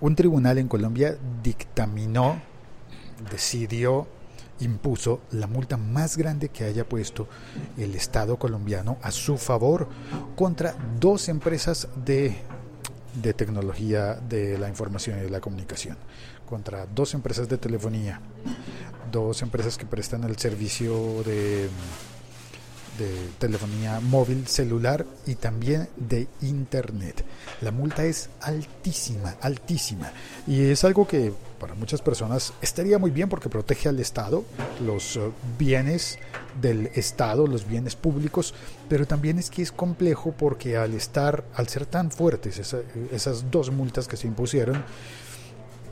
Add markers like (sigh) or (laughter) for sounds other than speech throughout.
un tribunal en Colombia dictaminó, decidió, impuso la multa más grande que haya puesto el Estado colombiano a su favor contra dos empresas de, de tecnología de la información y de la comunicación, contra dos empresas de telefonía, dos empresas que prestan el servicio de de telefonía móvil, celular y también de internet. La multa es altísima, altísima. Y es algo que para muchas personas estaría muy bien porque protege al Estado, los eh, bienes del Estado, los bienes públicos, pero también es que es complejo porque al estar, al ser tan fuertes esas dos multas que se impusieron,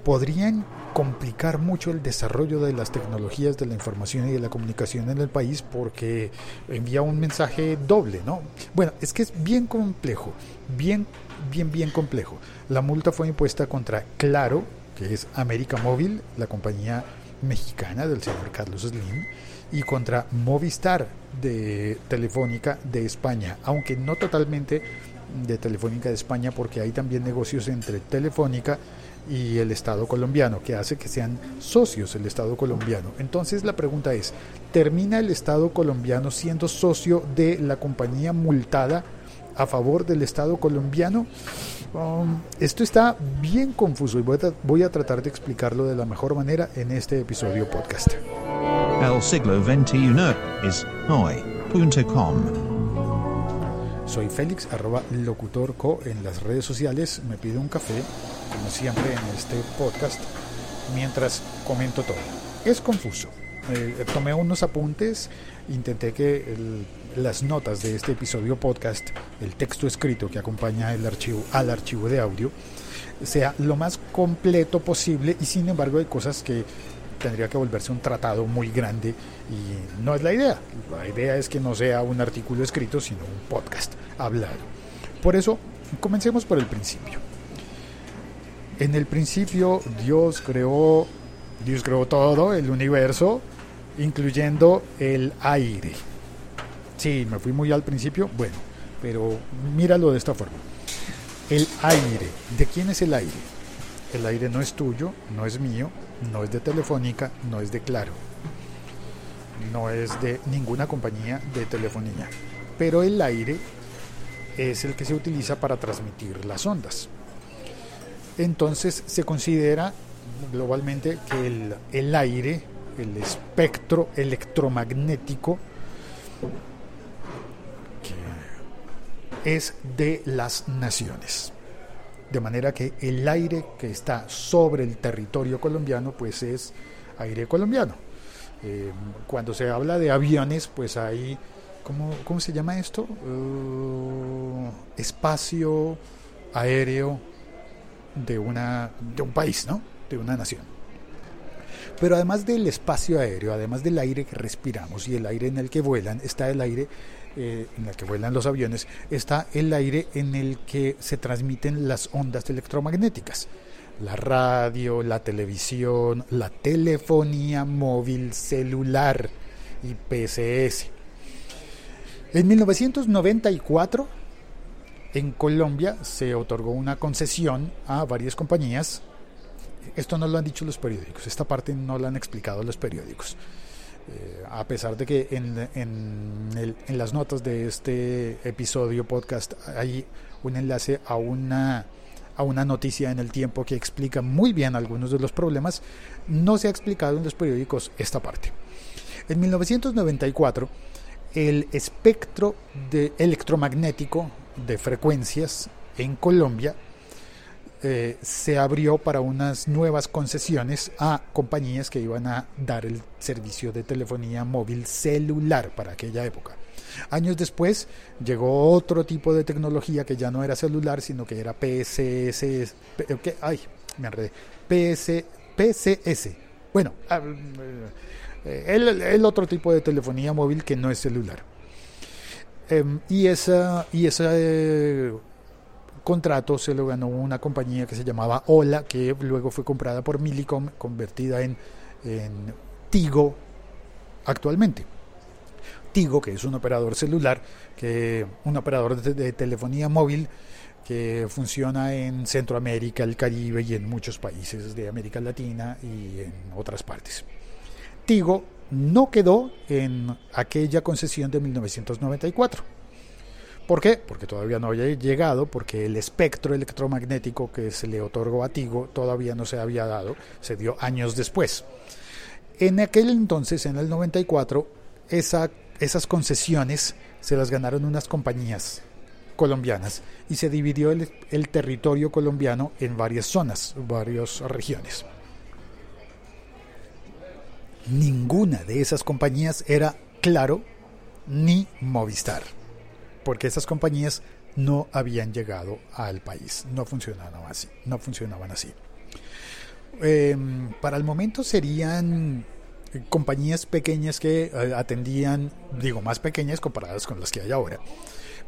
podrían complicar mucho el desarrollo de las tecnologías de la información y de la comunicación en el país porque envía un mensaje doble, ¿no? Bueno, es que es bien complejo, bien, bien, bien complejo. La multa fue impuesta contra Claro, que es América Móvil, la compañía mexicana del señor Carlos Slim, y contra Movistar de Telefónica de España, aunque no totalmente de Telefónica de España porque hay también negocios entre Telefónica y el Estado colombiano, que hace que sean socios el Estado colombiano. Entonces la pregunta es, ¿termina el Estado colombiano siendo socio de la compañía multada a favor del Estado colombiano? Um, esto está bien confuso y voy a, tratar de explicarlo de la mejor manera en este episodio podcast. El siglo XXI es hoy.com. Soy Félix, arroba locutorco en las redes sociales. Me pido un café, como siempre en este podcast, mientras comento todo. Es confuso. Eh, tomé unos apuntes, intenté que las notas de este episodio podcast, el texto escrito que acompaña el archivo al archivo de audio, sea lo más completo posible y sin embargo hay cosas que tendría que volverse un tratado muy grande y no es la idea. La idea es que no sea un artículo escrito, sino un podcast hablado. Por eso, comencemos por el principio. En el principio Dios creó, Dios creó todo, el universo, incluyendo el aire. Sí, me fui muy al principio, bueno, pero míralo de esta forma. El aire, ¿de quién es el aire? El aire no es tuyo, no es mío, no es de Telefónica, no es de Claro, no es de ninguna compañía de telefonía. Pero el aire es el que se utiliza para transmitir las ondas. Entonces se considera globalmente que el, el aire, el espectro electromagnético, es de las naciones. De manera que el aire que está sobre el territorio colombiano, pues es aire colombiano. Eh, cuando se habla de aviones, pues hay, ¿cómo, cómo se llama esto? Uh, espacio aéreo de, una, de un país, ¿no? De una nación. Pero además del espacio aéreo, además del aire que respiramos y el aire en el que vuelan, está el aire eh, en el que vuelan los aviones, está el aire en el que se transmiten las ondas electromagnéticas. La radio, la televisión, la telefonía móvil, celular y PCS. En 1994, en Colombia se otorgó una concesión a varias compañías esto no lo han dicho los periódicos, esta parte no la han explicado los periódicos. Eh, a pesar de que en, en, las notas de este episodio podcast hay un enlace a una, a una noticia en el tiempo que explica muy bien algunos de los problemas, no se ha explicado en los periódicos esta parte. En 1994, el espectro de electromagnético de frecuencias en Colombia eh, se abrió para unas nuevas concesiones a compañías que iban a dar el servicio de telefonía móvil celular para aquella época. Años después llegó otro tipo de tecnología que ya no era celular, sino que era PSS, que, ay, me enredé, PS, PCS. Bueno, ah, eh, el, otro tipo de telefonía móvil que no es celular. Em, y esa, y esa eh, contrato se lo ganó una compañía que se llamaba Ola, que luego fue comprada por Millicom, convertida en, Tigo actualmente. Tigo, que es un operador celular, que un operador de, telefonía móvil que funciona en Centroamérica, el Caribe y en muchos países de América Latina y en otras partes. Tigo no quedó en aquella concesión de 1994. ¿Por qué? Porque todavía no había llegado, porque el espectro electromagnético que se le otorgó a Tigo todavía no se había dado, se dio años después. En aquel entonces, en el 94, esa, esas concesiones se las ganaron unas compañías colombianas y se dividió el, el territorio colombiano en varias zonas, varias regiones ninguna de esas compañías era Claro ni Movistar, porque esas compañías no habían llegado al país, no funcionaban así, no funcionaban así. Em, para el momento serían compañías pequeñas que eh, atendían, digo, más pequeñas comparadas con las que hay ahora,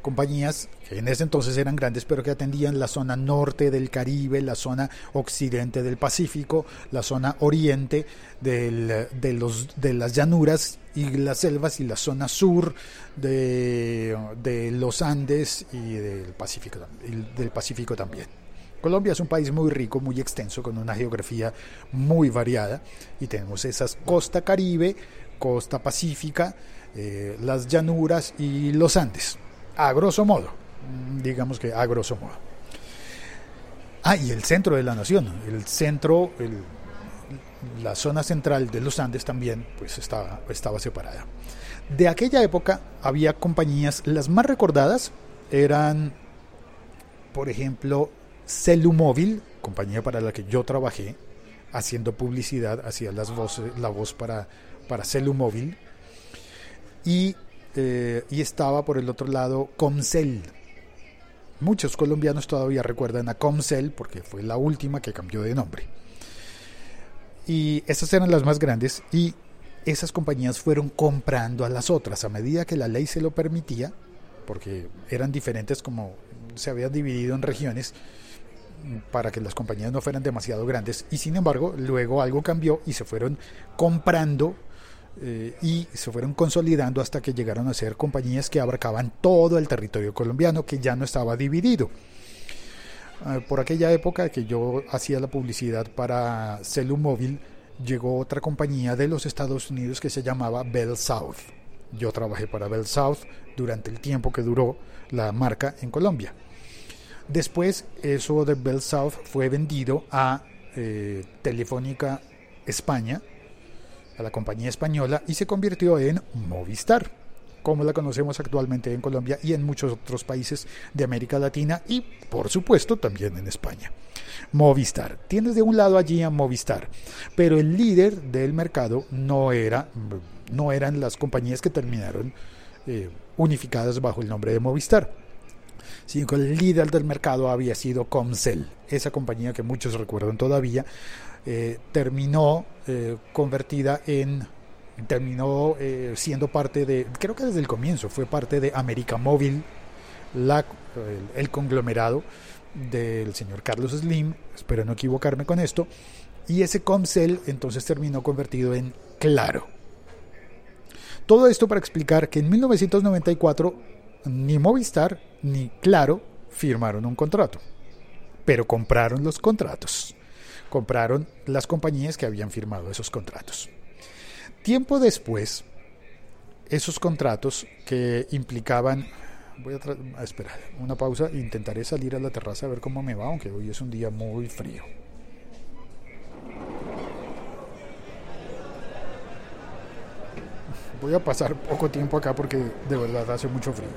compañías que en ese entonces eran grandes, pero que atendían la zona norte del Caribe, la zona occidente del Pacífico, la zona oriente del, de, los, de las llanuras y las selvas y la zona sur de, de los Andes y del Pacífico, del Pacífico también. Colombia es un país muy rico, muy extenso, con una geografía muy variada y tenemos esas costa caribe, costa pacífica, eh, las llanuras y los Andes a grosso modo, digamos que a grosso modo. Ah, y el centro de la nación, el centro, la zona central de los Andes también, pues estaba, separada. De aquella época había compañías, las más recordadas eran, por ejemplo, Celumóvil, compañía para la que yo trabajé, haciendo publicidad, hacía las voces, la voz para, para Celumóvil, y eh, y estaba por el otro lado Comcel. Muchos colombianos todavía recuerdan a Comcel porque fue la última que cambió de nombre. Y esas eran las más grandes y esas compañías fueron comprando a las otras a medida que la ley se lo permitía, porque eran diferentes como se habían dividido en regiones para que las compañías no fueran demasiado grandes y sin embargo luego algo cambió y se fueron comprando eh, y se fueron consolidando hasta que llegaron a ser compañías que abarcaban todo el territorio colombiano, que ya no estaba dividido. Eh, por aquella época que yo hacía la publicidad para Celumóvil, llegó otra compañía de los Estados Unidos que se llamaba Bell South. Yo trabajé para Bell South durante el tiempo que duró la marca en Colombia. Después, eso de Bell South fue vendido a eh, Telefónica España, a la compañía española y se convirtió en Movistar, como la conocemos actualmente en Colombia y en muchos otros países de América Latina y por supuesto también en España. Movistar. Tienes de un lado allí a Movistar, pero el líder del mercado no era no eran las compañías que terminaron eh, unificadas bajo el nombre de Movistar, sino que el líder del mercado había sido Comcel, esa compañía que muchos recuerdan todavía, eh, terminó eh, convertida en terminó eh, siendo parte de creo que desde el comienzo fue parte de América Móvil la, el, conglomerado del señor Carlos Slim espero no equivocarme con esto y ese Comcel entonces terminó convertido en Claro todo esto para explicar que en 1994 ni Movistar ni Claro firmaron un contrato pero compraron los contratos compraron las compañías que habían firmado esos contratos. Tiempo después, esos contratos que implicaban... Voy a, esperar una pausa, intentaré salir a la terraza a ver cómo me va, aunque hoy es un día muy frío. Voy a pasar poco tiempo acá porque de verdad hace mucho frío.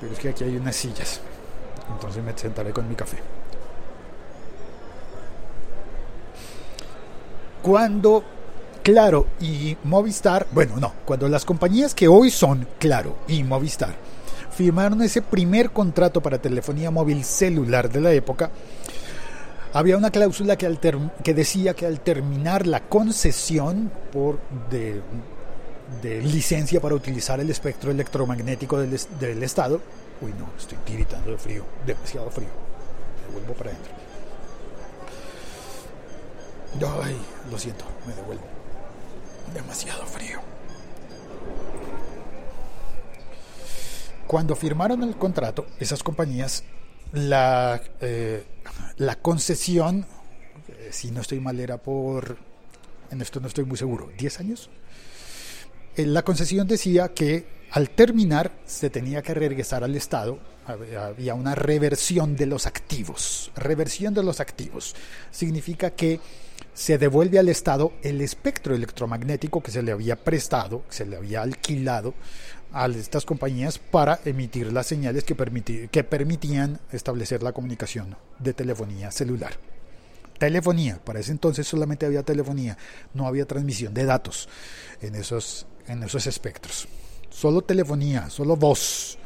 Pero es que aquí hay unas sillas. Entonces me sentaré con mi café. cuando Claro y Movistar, bueno, no, cuando las compañías que hoy son Claro y Movistar firmaron ese primer contrato para telefonía móvil celular de la época, había una cláusula que, que decía que al terminar la concesión por de, licencia para utilizar el espectro electromagnético del, del Estado, uy no, estoy tiritando de frío, demasiado frío, me vuelvo para adentro. Ay, lo siento, me devuelvo. Demasiado frío. Cuando firmaron el contrato, esas compañías la, eh, la concesión, eh, si no estoy mal, era por, en esto no estoy muy seguro, 10 años. Eh, la concesión decía que al terminar se tenía que regresar al Estado, había una reversión de los activos. Reversión de los activos significa que se devuelve al Estado el espectro electromagnético que se le había prestado, se le había alquilado a estas compañías para emitir las señales que, que permitían establecer la comunicación de telefonía celular. Telefonía, para ese entonces solamente había telefonía, no había transmisión de datos en esos, en esos espectros. Solo telefonía, solo voz.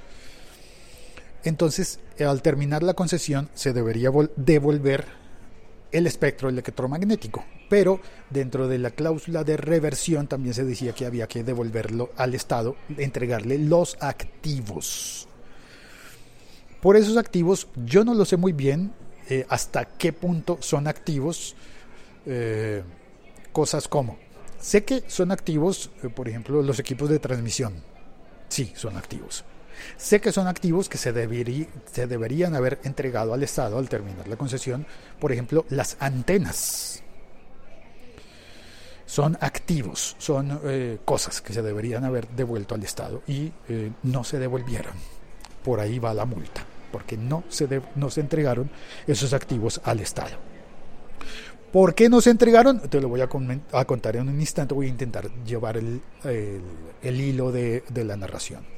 Entonces, al terminar la concesión, se debería devolver el espectro electromagnético. Pero dentro de la cláusula de reversión también se decía que había que devolverlo al Estado, entregarle los activos. Por esos activos yo no lo sé muy bien eh, hasta qué punto son activos. Eh, cosas como, sé que son activos, eh, por ejemplo, los equipos de transmisión. Sí, son activos. Sé que son activos que se, se deberían haber entregado al Estado al terminar la concesión. Por ejemplo, las antenas. Son activos, son eh, cosas que se deberían haber devuelto al Estado y eh, no se devolvieron. Por ahí va la multa, porque no se, no se entregaron esos activos al Estado. ¿Por qué no se entregaron? Te lo voy a, contar en un instante. Voy a intentar llevar el, hilo de, la narración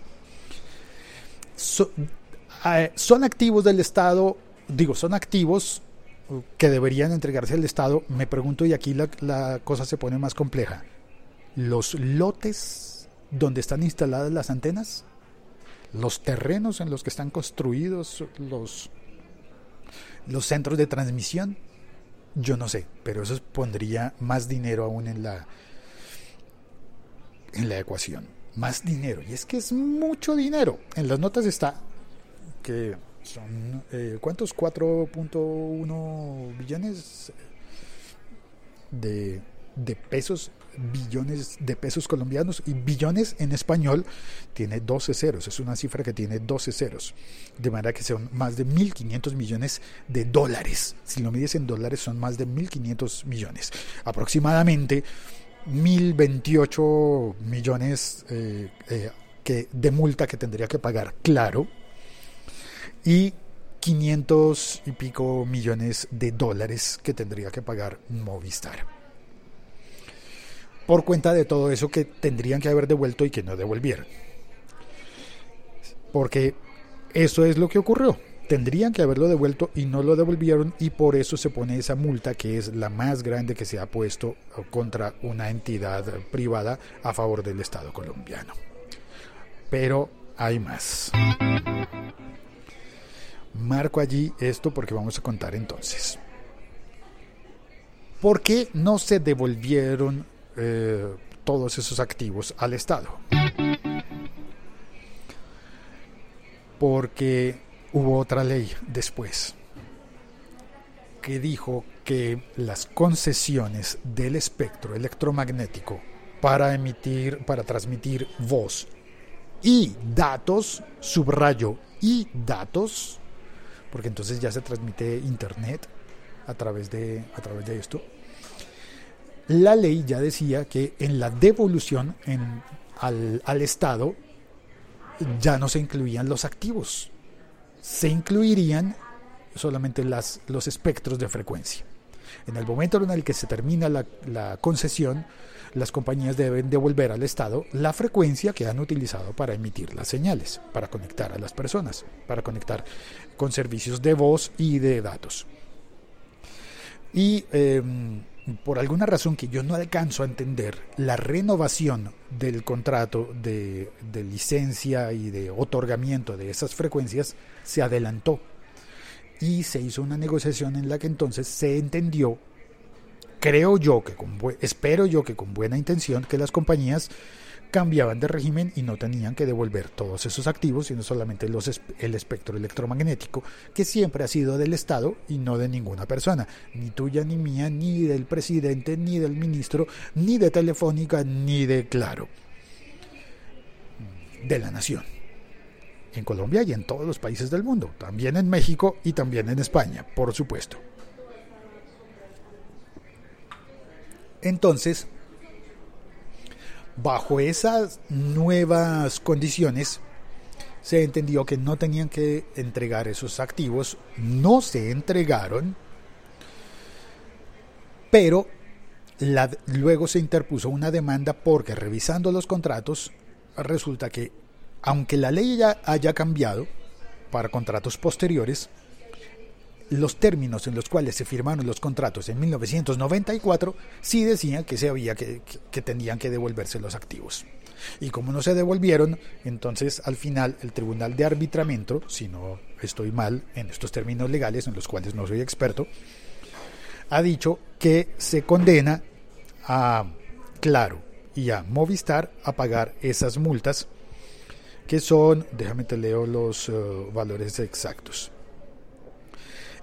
son activos del Estado, digo, son activos que deberían entregarse al Estado. Me pregunto, y aquí la, cosa se pone más compleja, los lotes donde están instaladas las antenas, los terrenos en los que están construidos los, los centros de transmisión, yo no sé, pero eso pondría más dinero aún en la, en la ecuación más dinero. Y es que es mucho dinero. En las notas está que son, eh, ¿cuántos? 4.1 billones de, de pesos, billones de pesos colombianos y billones en español tiene 12 ceros, es una cifra que tiene 12 ceros, de manera que son más de 1.500 millones de dólares. Si lo mides en dólares son más de 1.500 millones. Aproximadamente 1.028 millones eh, eh, que, de multa que tendría que pagar Claro y 500 y pico millones de dólares que tendría que pagar Movistar. Por cuenta de todo eso que tendrían que haber devuelto y que no devolvieron. Porque eso es lo que ocurrió tendrían que haberlo devuelto y no lo devolvieron y por eso se pone esa multa que es la más grande que se ha puesto contra una entidad privada a favor del Estado colombiano. Pero hay más. Marco allí esto porque vamos a contar entonces. ¿Por qué no se devolvieron eh, todos esos activos al Estado? Porque hubo otra ley después que dijo que las concesiones del espectro electromagnético para emitir, para transmitir voz y datos, subrayo y datos, porque entonces ya se transmite internet a través de, a través de esto. La ley ya decía que en la devolución al, al Estado ya no se incluían los activos, se incluirían solamente las, los espectros de frecuencia. En el momento en el que se termina la, concesión, las compañías deben devolver al Estado la frecuencia que han utilizado para emitir las señales, para conectar a las personas, para conectar con servicios de voz y de datos. Y em, por alguna razón que yo no alcanzo a entender, la renovación del contrato de, licencia y de otorgamiento de esas frecuencias se adelantó y se hizo una negociación en la que entonces se entendió, creo yo que con espero yo que con buena intención, que las compañías cambiaban de régimen y no tenían que devolver todos esos activos, sino solamente los, el espectro electromagnético, que siempre ha sido del Estado y no de ninguna persona, ni tuya, ni mía, ni del presidente, ni del ministro, ni de Telefónica, ni de Claro, de la nación. en Colombia y en todos los países del mundo, también en México y también en España, por supuesto. Entonces, bajo esas nuevas condiciones, se entendió que no tenían que entregar esos activos, no se entregaron, pero luego se interpuso una demanda porque revisando los contratos resulta que aunque la ley ya haya cambiado para contratos posteriores, los términos en los cuales se firmaron los contratos en 1994 sí decían que, se había que, que, tenían que devolverse los activos. Y como no se devolvieron, entonces al final el Tribunal de Arbitramiento, si no estoy mal en estos términos legales en los cuales no soy experto, ha dicho que se condena a Claro y a Movistar a pagar esas multas que son, déjame te leo los eh, valores exactos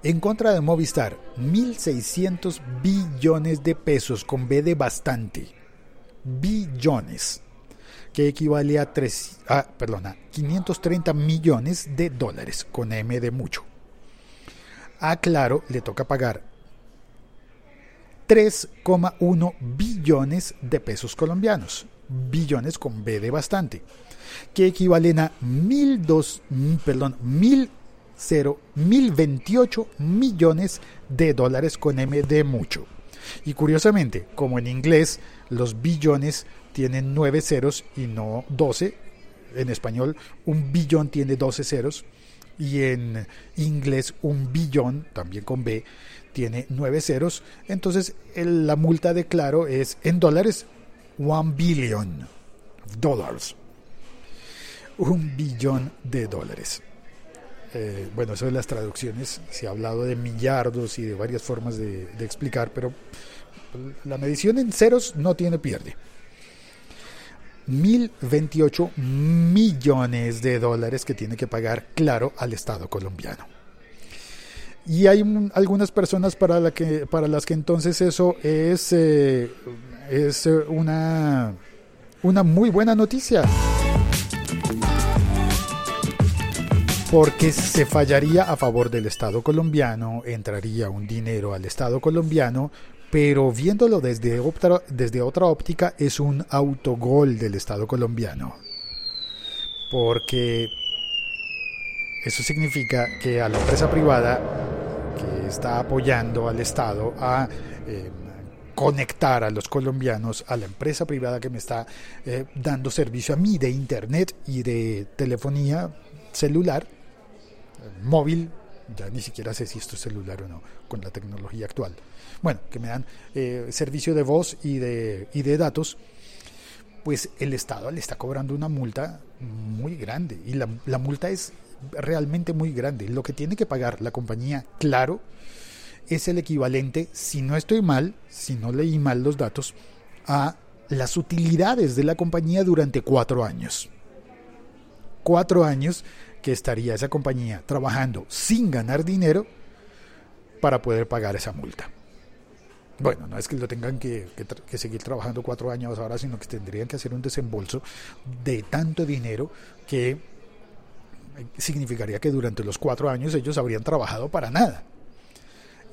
en contra de Movistar, 1.600 billones de pesos con B de bastante. Billones. Que equivale a, 3, perdona, 530 millones de dólares con M de mucho. A Claro le toca pagar 3,1 billones de pesos colombianos. Billones con B de bastante. Que equivalen a 1.002, perdón, 1.000 0.028 millones de dólares con M de mucho. Y curiosamente, como en inglés los billones tienen 9 ceros y no 12, en español un billón tiene 12 ceros y en inglés un billón, también con B, tiene 9 ceros. Entonces la multa de Claro es en dólares 1 billion dólares. Un billón de dólares. Eh, bueno, eso de las traducciones, se ha hablado de millardos y de varias formas de, explicar, pero la medición en ceros no tiene pierde. 1.028 millones de dólares que tiene que pagar, claro, al Estado colombiano. Y hay algunas personas para, las que entonces eso es, eh, es una, una muy buena noticia. Porque se fallaría a favor del Estado colombiano, entraría un dinero al Estado colombiano, pero viéndolo desde otra, óptica es un autogol del Estado colombiano. Porque eso significa que a la empresa privada que está apoyando al Estado a eh, conectar a los colombianos a la empresa privada que me está eh, dando servicio a mí de Internet y de telefonía celular, móvil, ya ni siquiera sé si esto es celular o no, con la tecnología actual. Bueno, que me dan eh, servicio de voz y de, y de datos, pues el Estado le está cobrando una multa muy grande y la, la multa es realmente muy grande. Lo que tiene que pagar la compañía, claro, es el equivalente, si no estoy mal, si no leí mal los datos, a las utilidades de la compañía durante cuatro años. Cuatro años que estaría esa compañía trabajando sin ganar dinero para poder pagar esa multa. Bueno, no es que lo tengan que, seguir trabajando cuatro años ahora, sino que tendrían que hacer un desembolso de tanto dinero que significaría que durante los cuatro años ellos habrían trabajado para nada.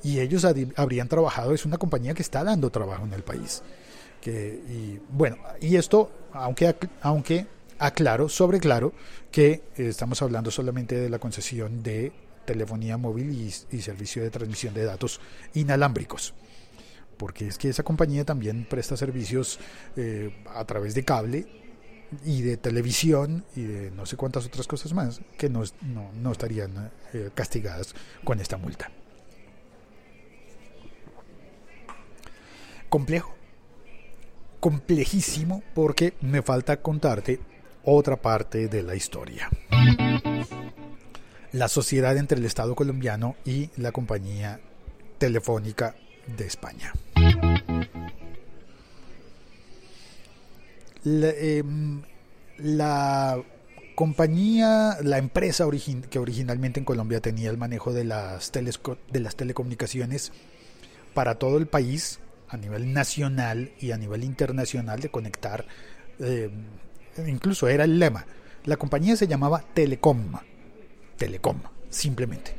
Y ellos habrían trabajado, es una compañía que está dando trabajo en el país. Que, y bueno, y esto, aunque, aunque aclaro, sobre claro, que eh, estamos hablando solamente de la concesión de telefonía móvil y, servicio de transmisión de datos inalámbricos. Porque es que esa compañía también presta servicios eh, a través de cable y de televisión y de no sé cuántas otras cosas más que no, no, estarían eh, castigadas con esta multa. Complejo, complejísimo porque me falta contarte otra parte de la historia. La sociedad entre el Estado colombiano y la compañía telefónica de España. Em, la, compañía, la empresa que originalmente en Colombia tenía el manejo de las, de las telecomunicaciones para todo el país, a nivel nacional y a nivel internacional, de conectar em, incluso era el lema, La compañía se llamaba Telecom. Telecom, simplemente.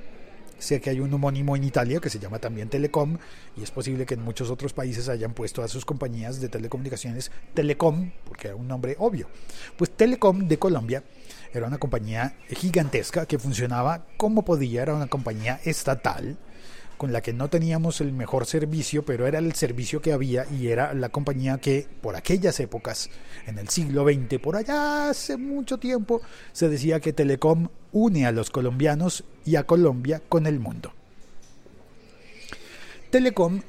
Sé que hay un homónimo en Italia que se llama también Telecom y es posible que en muchos otros países hayan puesto a sus compañías de telecomunicaciones Telecom, porque era un nombre obvio. Pues Telecom de Colombia era una compañía gigantesca que funcionaba como podía, era una compañía estatal con la que no teníamos el mejor servicio, pero era el servicio que había y era la compañía que por aquellas épocas, en el siglo XX, por allá hace mucho tiempo, se decía que Telecom une a los colombianos y a Colombia con el mundo. Telecom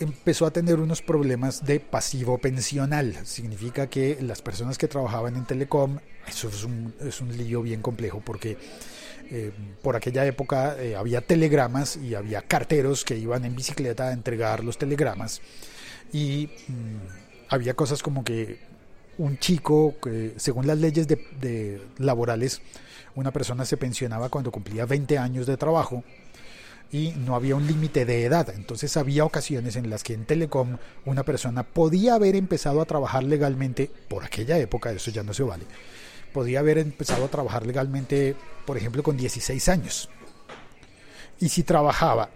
empezó a tener unos problemas de pasivo pensional. Significa que las personas que trabajaban en Telecom, eso es un, es un lío bien complejo porque eh, por aquella época eh, había telegramas y había carteros que iban en bicicleta a entregar los telegramas y mm, había cosas como que un chico, que según las leyes de, laborales, una persona se pensionaba cuando cumplía 20 años de trabajo y no había un límite de edad. Entonces había ocasiones en las que en Telecom una persona podía haber empezado a trabajar legalmente por aquella época, eso ya no se vale, podía haber empezado a trabajar legalmente, por ejemplo, con 16 años. Y si trabajaba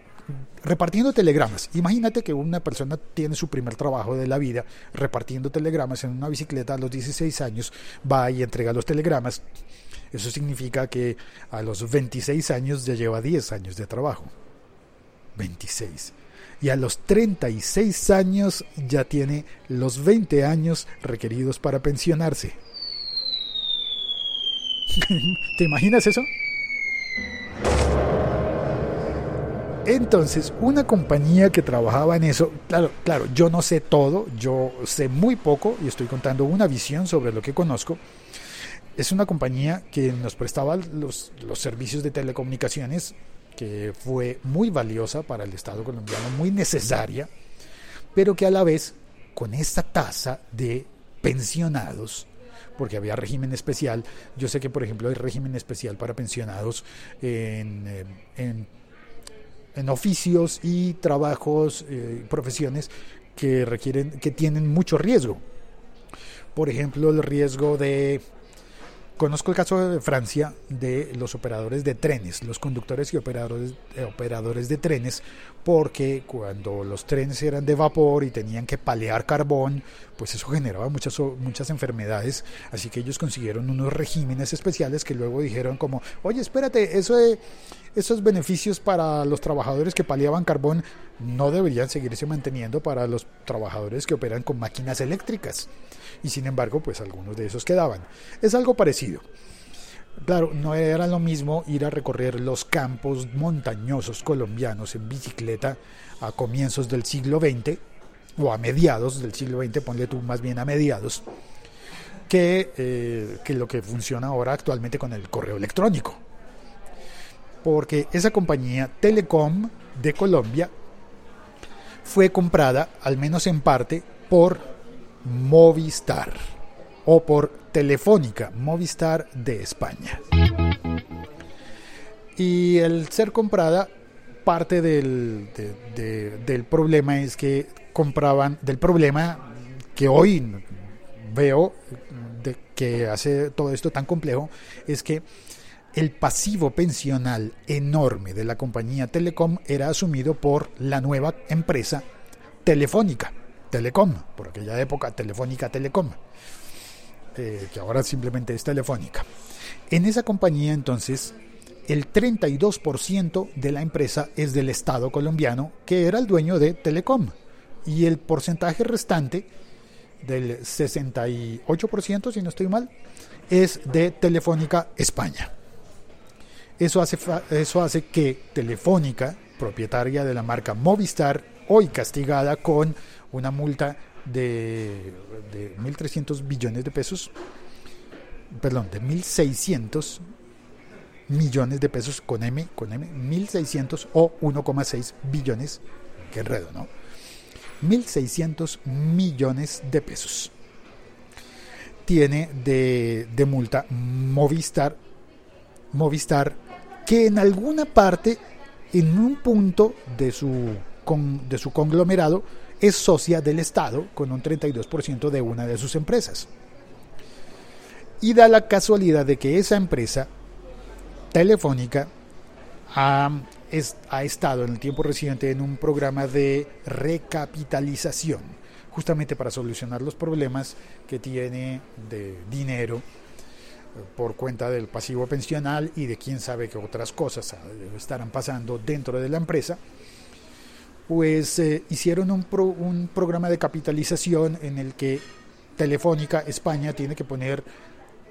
repartiendo telegramas, imagínate que una persona tiene su primer trabajo de la vida repartiendo telegramas en una bicicleta a los 16 años, va y entrega los telegramas. Eso significa que a los 26 años ya lleva 10 años de trabajo. 26 y a los 36 años ya tiene los 20 años requeridos para pensionarse. ¿Te imaginas eso? Entonces, una compañía que trabajaba en eso, claro, claro, yo no sé todo, yo sé muy poco y estoy contando una visión sobre lo que conozco. Es una compañía que nos prestaba los, los servicios de telecomunicaciones, que fue muy valiosa para el Estado colombiano, muy necesaria, pero que a la vez, con esta tasa de pensionados, porque había régimen especial. Yo sé que, por ejemplo, hay régimen especial para pensionados en, eh, en, oficios y trabajos, eh, profesiones que requieren, que tienen mucho riesgo. Por ejemplo, el riesgo de Conozco el caso de Francia de los operadores de trenes, los conductores y operadores, eh, operadores de trenes, porque cuando los trenes eran de vapor y tenían que palear carbón, pues eso generaba muchas, muchas enfermedades, así que ellos consiguieron unos regímenes especiales que luego dijeron como, oye, espérate, eso de, esos beneficios para los trabajadores que paliaban carbón no deberían seguirse manteniendo para los trabajadores que operan con máquinas eléctricas y sin embargo pues algunos de esos quedaban. Es algo parecido. Claro, no era lo mismo ir a recorrer los campos montañosos colombianos en bicicleta a comienzos del siglo XX, o a mediados del siglo XX, ponle tú más bien a mediados, que, eh, que lo que funciona ahora actualmente con el correo electrónico. Porque esa compañía Telecom de Colombia fue comprada, al menos en parte, por Movistar o por Telefónica, Movistar de España. Y el ser comprada, parte del, del problema es que compraban, del problema que hoy veo de que hace todo esto tan complejo, es que el pasivo pensional enorme de la compañía Telecom era asumido por la nueva empresa Telefónica Telecom, por aquella época Telefónica Telecom, eh, que ahora simplemente es Telefónica. En esa compañía entonces el 32% de la empresa es del Estado colombiano, que era el dueño de Telecom, y el porcentaje restante del 68%, si no estoy mal, es de Telefónica España. Eso hace, eso hace que Telefónica, propietaria de la marca Movistar, hoy castigada con una multa de, de 1.300 billones de pesos, perdón, de 1.600 millones de pesos con M, con M, 1.600 o 1,6 billones, que enredo, ¿no? 1.600 millones de pesos. Tiene de, de multa Movistar, Movistar, que en alguna parte, en un punto de su, de su conglomerado, es socia del Estado con un 32% de una de sus empresas. Y da la casualidad de que esa empresa telefónica ha, ha estado en el tiempo reciente en un programa de recapitalización, justamente para solucionar los problemas que tiene de dinero por cuenta del pasivo pensional y de quién sabe qué otras cosas estarán pasando dentro de la empresa, pues eh, hicieron un, un programa de capitalización en el que Telefónica España tiene que poner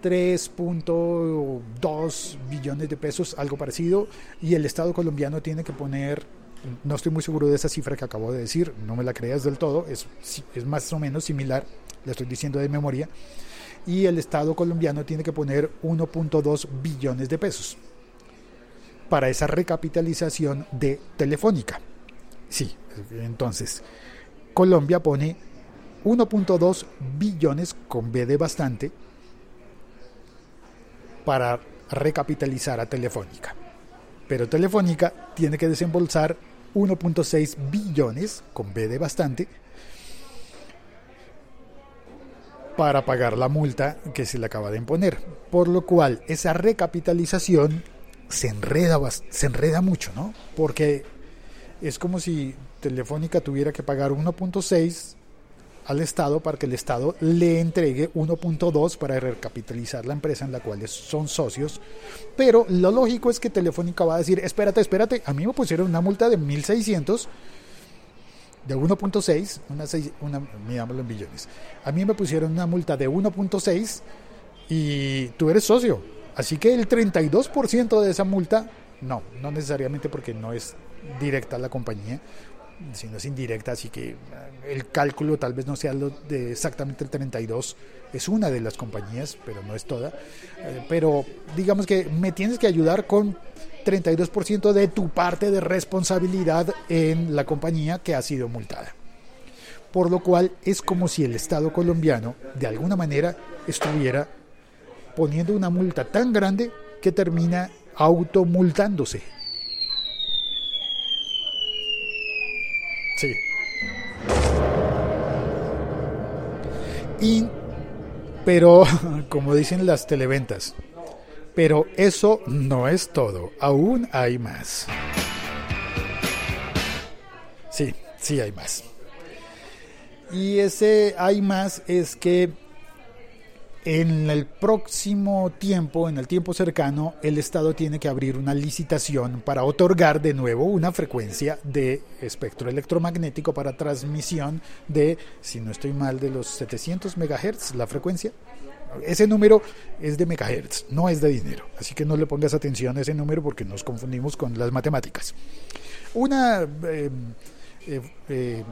3.2 billones de pesos, algo parecido, y el Estado colombiano tiene que poner, no estoy muy seguro de esa cifra que acabo de decir, no me la creas del todo, es, es más o menos similar, la estoy diciendo de memoria, y el Estado colombiano tiene que poner 1.2 billones de pesos para esa recapitalización de Telefónica. Sí, entonces Colombia pone 1.2 billones con B de bastante para recapitalizar a Telefónica. Pero Telefónica tiene que desembolsar 1.6 billones con B de bastante para pagar la multa que se le acaba de imponer. Por lo cual esa recapitalización se enreda, se enreda mucho, ¿no? Porque es como si Telefónica tuviera que pagar 1.6 al Estado para que el Estado le entregue 1.2 para recapitalizar la empresa en la cual son socios. Pero lo lógico es que Telefónica va a decir, espérate, espérate, a mí me pusieron una multa de 1.600 de 1.6, una, una, en billones. A mí me pusieron una multa de 1.6 y tú eres socio. Así que el 32% de esa multa, no, no necesariamente porque no es directa la compañía, sino es indirecta, así que eh, el cálculo tal vez no sea lo de exactamente el 32, es una de las compañías, pero no es toda. Eh, pero digamos que me tienes que ayudar con 32% de tu parte de responsabilidad en la compañía que ha sido multada. Por lo cual es como si el Estado colombiano de alguna manera estuviera poniendo una multa tan grande que termina automultándose. Sí. Y, pero, (laughs) como dicen las televentas, pero eso no es todo, aún hay más. Sí, sí hay más. Y ese hay más es que en el próximo tiempo, en el tiempo cercano, el Estado tiene que abrir una licitación para otorgar de nuevo una frecuencia de espectro electromagnético para transmisión de, si no estoy mal, de los 700 MHz, la frecuencia, ese número es de megahertz, no es de dinero. Así que no le pongas atención a ese número porque nos confundimos con las matemáticas. Una eh, eh, eh,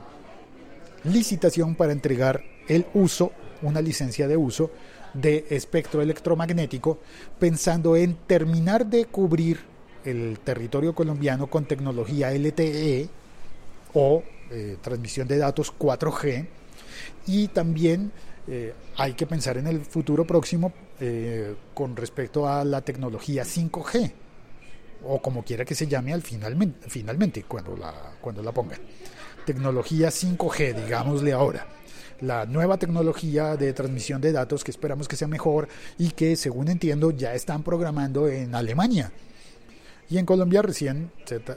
licitación para entregar el uso, una licencia de uso de espectro electromagnético, pensando en terminar de cubrir el territorio colombiano con tecnología LTE o transmisión de datos 4G y también eh, hay que pensar en el futuro próximo eh, con respecto a la tecnología 5G o como quiera que se llame al finalmente, finalmente cuando la, cuando la pongan. Tecnología 5G, digámosle ahora. La nueva tecnología de transmisión de datos que esperamos que sea mejor y que, según entiendo, ya están programando en Alemania. Y en Colombia recién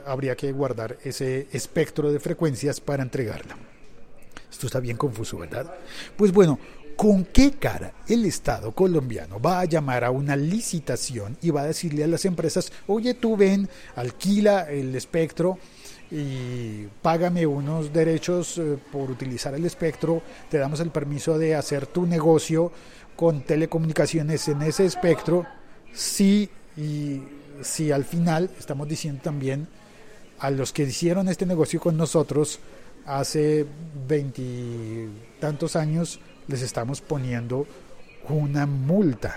habría que guardar ese espectro de frecuencias para entregarla. Esto está bien confuso, ¿verdad? Pues bueno, ¿con qué cara el Estado colombiano va a llamar a una licitación y va a decirle a las empresas, oye, tú ven, alquila el espectro y págame unos derechos eh, por utilizar el espectro, te damos el permiso de hacer tu negocio con telecomunicaciones en ese espectro, si, y si al final estamos diciendo también a los que hicieron este negocio con nosotros, hace veintitantos años les estamos poniendo una multa.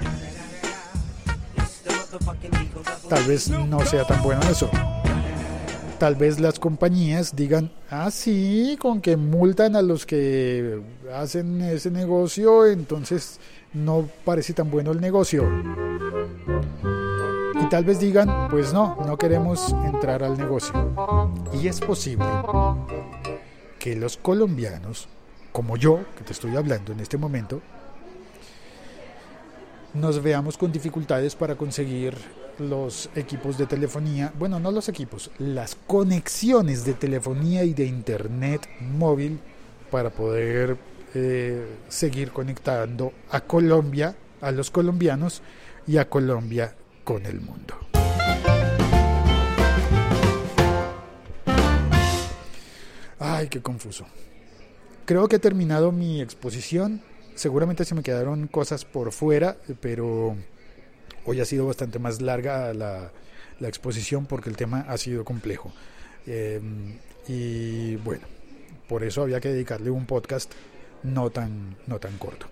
Tal vez no sea tan bueno eso. Tal vez las compañías digan, ah, sí, con que multan a los que hacen ese negocio, entonces no parece tan bueno el negocio. Y tal vez digan, pues no, no queremos entrar al negocio. Y es posible que los colombianos, como yo, que te estoy hablando en este momento, nos veamos con dificultades para conseguir los equipos de telefonía, bueno, no los equipos, las conexiones de telefonía y de internet móvil para poder eh, seguir conectando a Colombia, a los colombianos y a Colombia con el mundo. Ay, qué confuso. Creo que he terminado mi exposición. Seguramente se me quedaron cosas por fuera, pero hoy ha sido bastante más larga la, exposición porque el tema ha sido complejo. Em, y bueno, por eso había que dedicarle un podcast no tan, no tan corto.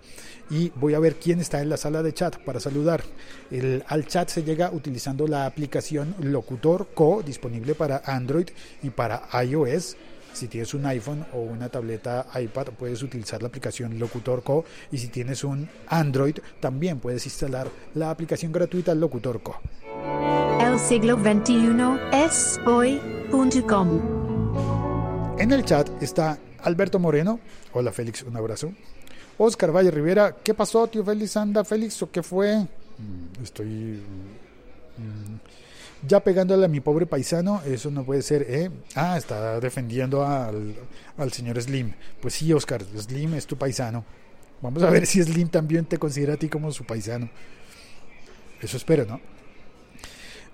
Y voy a ver quién está en la sala de chat para saludar. El, al chat se llega utilizando la aplicación Locutor Co, disponible para Android y para iOS. Si tienes un iPhone o una tableta iPad, puedes utilizar la aplicación Locutor Co. Y si tienes un Android, también puedes instalar la aplicación gratuita Locutor Co. El siglo XXI es hoy.com. En el chat está Alberto Moreno. Hola Félix, un abrazo. Oscar Valle Rivera, ¿qué pasó, tío Félix? ¿Anda Félix o qué fue? Mm, estoy mm, ya pegándole a mi pobre paisano, eso no puede ser, ¿eh? Ah, está defendiendo al, al señor Slim. Pues sí, Oscar, Slim es tu paisano. Vamos a ver si Slim también te considera a ti como su paisano. Eso espero, ¿no?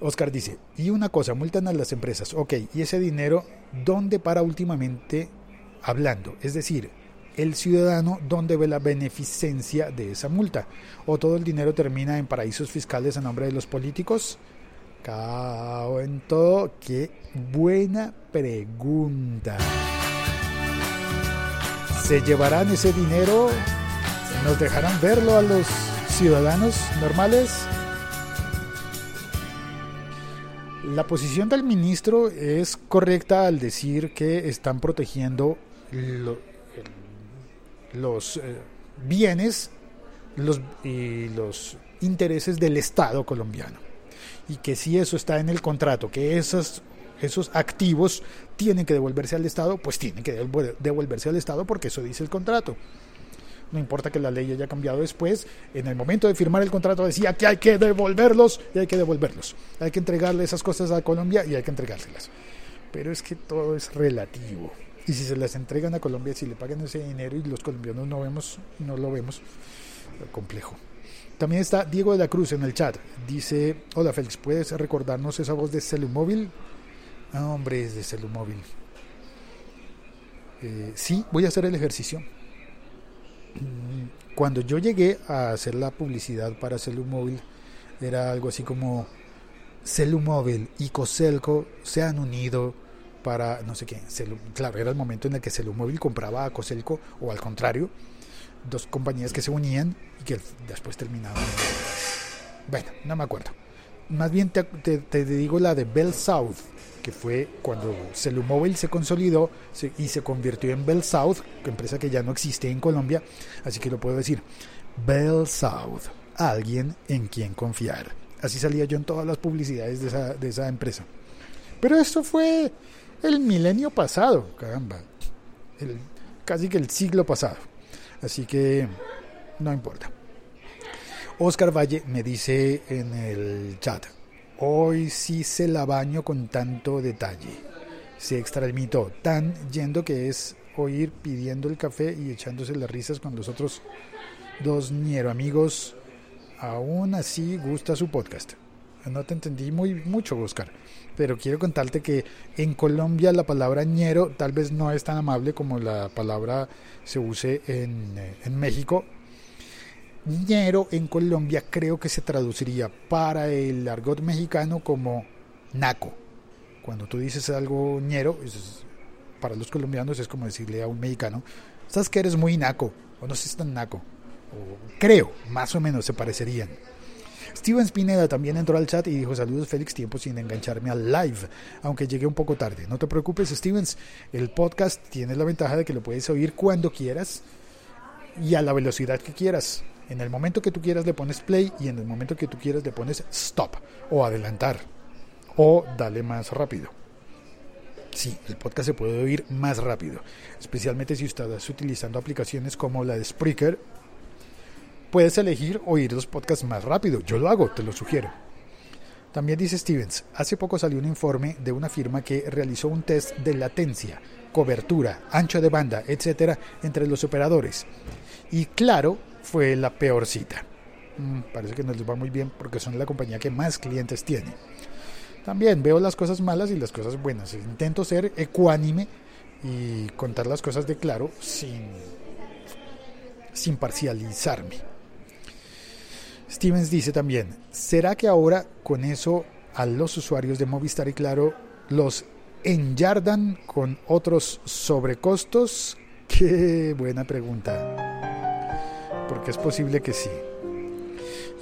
Oscar dice, y una cosa, multan a las empresas. Ok, ¿y ese dinero dónde para últimamente hablando? Es decir, el ciudadano dónde ve la beneficencia de esa multa. ¿O todo el dinero termina en paraísos fiscales a nombre de los políticos? Cao en todo, qué buena pregunta. ¿Se llevarán ese dinero? ¿Nos dejarán verlo a los ciudadanos normales? La posición del ministro es correcta al decir que están protegiendo los eh, bienes y los intereses del Estado colombiano y que si eso está en el contrato, que esos, esos activos tienen que devolverse al Estado, pues tienen que devolverse al Estado porque eso dice el contrato. No importa que la ley haya cambiado después, en el momento de firmar el contrato decía que hay que devolverlos y hay que devolverlos. Hay que entregarle esas cosas a Colombia y hay que entregárselas. Pero es que todo es relativo. Y si se las entregan a Colombia, si le pagan ese dinero y los colombianos no vemos, no lo vemos, complejo. También está Diego de la Cruz en el chat. Dice, hola Félix, ¿puedes recordarnos esa voz de Celumóvil? Ah, hombre, es de Celumóvil. Eh, sí, voy a hacer el ejercicio. Mm, cuando yo llegué a hacer la publicidad para Celumóvil, era algo así como Celumóvil y Coselco se han unido para no sé qué. claro, era el momento en el que Celumóvil compraba a Coselco o al contrario dos compañías que se unían y que después terminaban. Bueno, no me acuerdo. Más bien te, te, digo la de Bell South, que fue cuando Celumóvil se consolidó y se convirtió en Bell South, empresa que ya no existe en Colombia, así que lo puedo decir. Bell South, alguien en quien confiar. Así salía yo en todas las publicidades de esa, de esa empresa. Pero esto fue el milenio pasado, caramba. Casi que el siglo pasado. Así que no importa. Oscar Valle me dice en el chat, hoy sí se la baño con tanto detalle. Se extralimito tan yendo que es oír pidiendo el café y echándose las risas con los otros dos ñero amigos. Aún así gusta su podcast. No te entendí muy mucho, Oscar, pero quiero contarte que en Colombia la palabra ñero tal vez no es tan amable como la palabra se use en, eh, en México. Ñero en Colombia creo que se traduciría para el argot mexicano como naco. Cuando tú dices algo ñero, para los colombianos es como decirle a un mexicano, sabes que eres muy naco, o no es tan naco. O, creo, más o menos se parecerían. Steven Spineda también entró al chat y dijo saludos Félix, tiempo sin engancharme al live, aunque llegué un poco tarde. No te preocupes Stevens, el podcast tiene la ventaja de que lo puedes oír cuando quieras y a la velocidad que quieras. En el momento que tú quieras le pones play y en el momento que tú quieras le pones stop o adelantar o dale más rápido. Sí, el podcast se puede oír más rápido, especialmente si estás utilizando aplicaciones como la de Spreaker puedes elegir oír los podcasts más rápido. Yo lo hago, te lo sugiero. También dice Stevens, hace poco salió un informe de una firma que realizó un test de latencia, cobertura, ancho de banda, etcétera, entre los operadores. Y claro, fue la peor cita. Mm, parece que nos les va muy bien porque son la compañía que más clientes tiene. También veo las cosas malas y las cosas buenas. Intento ser ecuánime y contar las cosas de claro sin, sin parcializarme. Stevens dice también, ¿será que ahora con eso a los usuarios de Movistar y Claro los enyardan con otros sobrecostos? (laughs) Qué buena pregunta. Porque es posible que sí.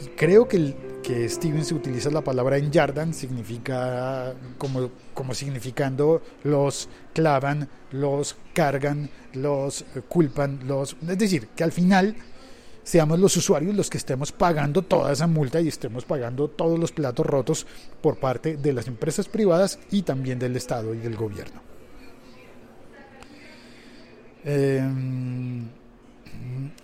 Y creo que, que Stevens utiliza la palabra enyardan, significa como, como significando los clavan, los cargan, los culpan, los... Es decir, que al final seamos los usuarios los que estemos pagando toda esa multa y estemos pagando todos los platos rotos por parte de las empresas privadas y también del Estado y del gobierno. Eh,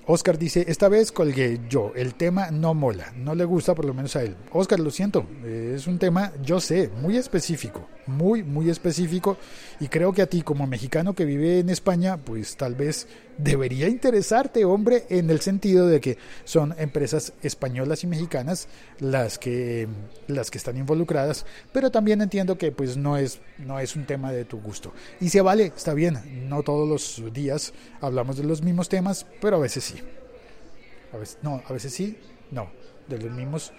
Oscar dice, esta vez colgué yo, el tema no mola, no le gusta por lo menos a él. Oscar, lo siento, es un tema, yo sé, muy específico, muy, muy específico y creo que a ti como mexicano que vive en España, pues tal vez debería interesarte, hombre, en el sentido de que son empresas españolas y mexicanas las que, las que están involucradas, pero también entiendo que pues no es, no es un tema de tu gusto. Y se vale, está bien, no todos los días hablamos de los mismos temas, pero a veces sí. A veces, no, a veces sí, no, de los mismos.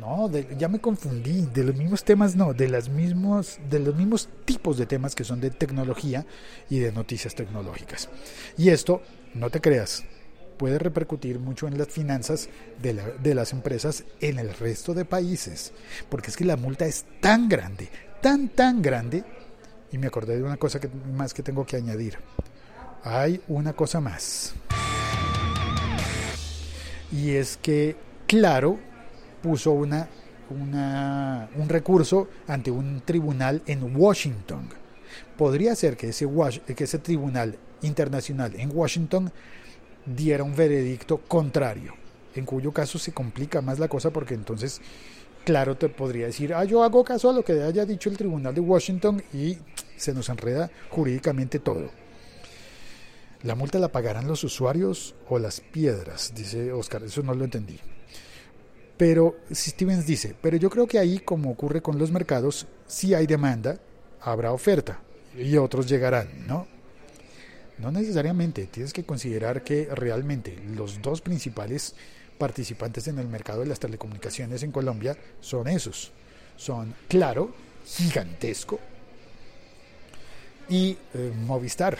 No, ya me confundí. De los mismos temas, no, de las mismos, de los mismos tipos de temas que son de tecnología y de noticias tecnológicas. Y esto, no te creas, puede repercutir mucho en las finanzas de, de las empresas en el resto de países, porque es que la multa es tan grande, tan tan grande. Y me acordé de una cosa que, más que tengo que añadir. Hay una cosa más y es que Claro puso una, un recurso ante un tribunal en Washington. Podría ser que ese, que ese tribunal internacional en Washington diera un veredicto contrario, en cuyo caso se complica más la cosa porque entonces, claro, te podría decir, ah, yo hago caso a lo que haya dicho el tribunal de Washington y se nos enreda jurídicamente todo. ¿La multa la pagarán los usuarios o las piedras? Dice Oscar, eso no lo entendí. Pero Stevens dice, pero yo creo que ahí, como ocurre con los mercados, si hay demanda, habrá oferta y otros llegarán, ¿no? No necesariamente, tienes que considerar que realmente los dos principales participantes en el mercado de las telecomunicaciones en Colombia son esos. Son Claro, gigantesco, y eh, Movistar,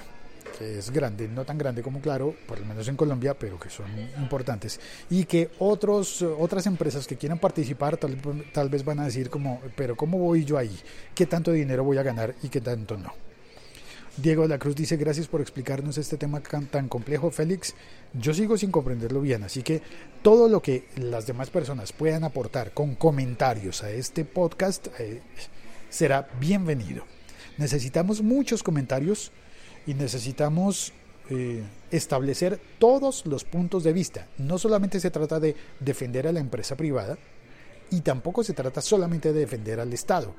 que es grande, no tan grande como Claro, por lo menos en Colombia, pero que son importantes, y que otros, otras empresas que quieran participar tal, tal vez van a decir como, pero ¿cómo voy yo ahí? ¿Qué tanto dinero voy a ganar y qué tanto no? Diego de la Cruz dice gracias por explicarnos este tema tan complejo, Félix. Yo sigo sin comprenderlo bien, así que todo lo que las demás personas puedan aportar con comentarios a este podcast eh, será bienvenido. Necesitamos muchos comentarios y necesitamos eh, establecer todos los puntos de vista. No solamente se trata de defender a la empresa privada y tampoco se trata solamente de defender al Estado,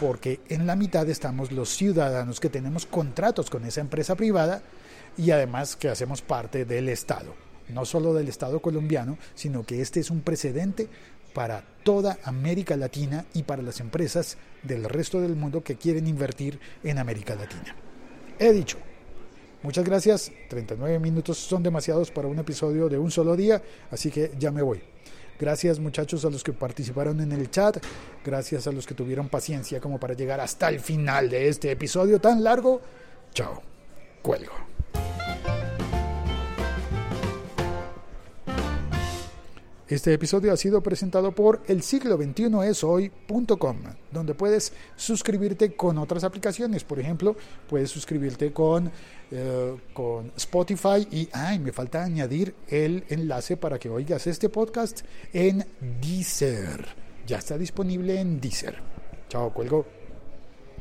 porque en la mitad estamos los ciudadanos que tenemos contratos con esa empresa privada y además que hacemos parte del Estado. No solo del Estado colombiano, sino que este es un precedente para toda América Latina y para las empresas del resto del mundo que quieren invertir en América Latina. He dicho. Muchas gracias. 39 minutos son demasiados para un episodio de un solo día, así que ya me voy. Gracias muchachos a los que participaron en el chat. Gracias a los que tuvieron paciencia como para llegar hasta el final de este episodio tan largo. Chao. Cuelgo. Este episodio ha sido presentado por el siglo 21 es hoy.com, donde puedes suscribirte con otras aplicaciones. Por ejemplo, puedes suscribirte con, eh, con Spotify y, ay, me falta añadir el enlace para que oigas este podcast en Deezer. Ya está disponible en Deezer. Chao, cuelgo.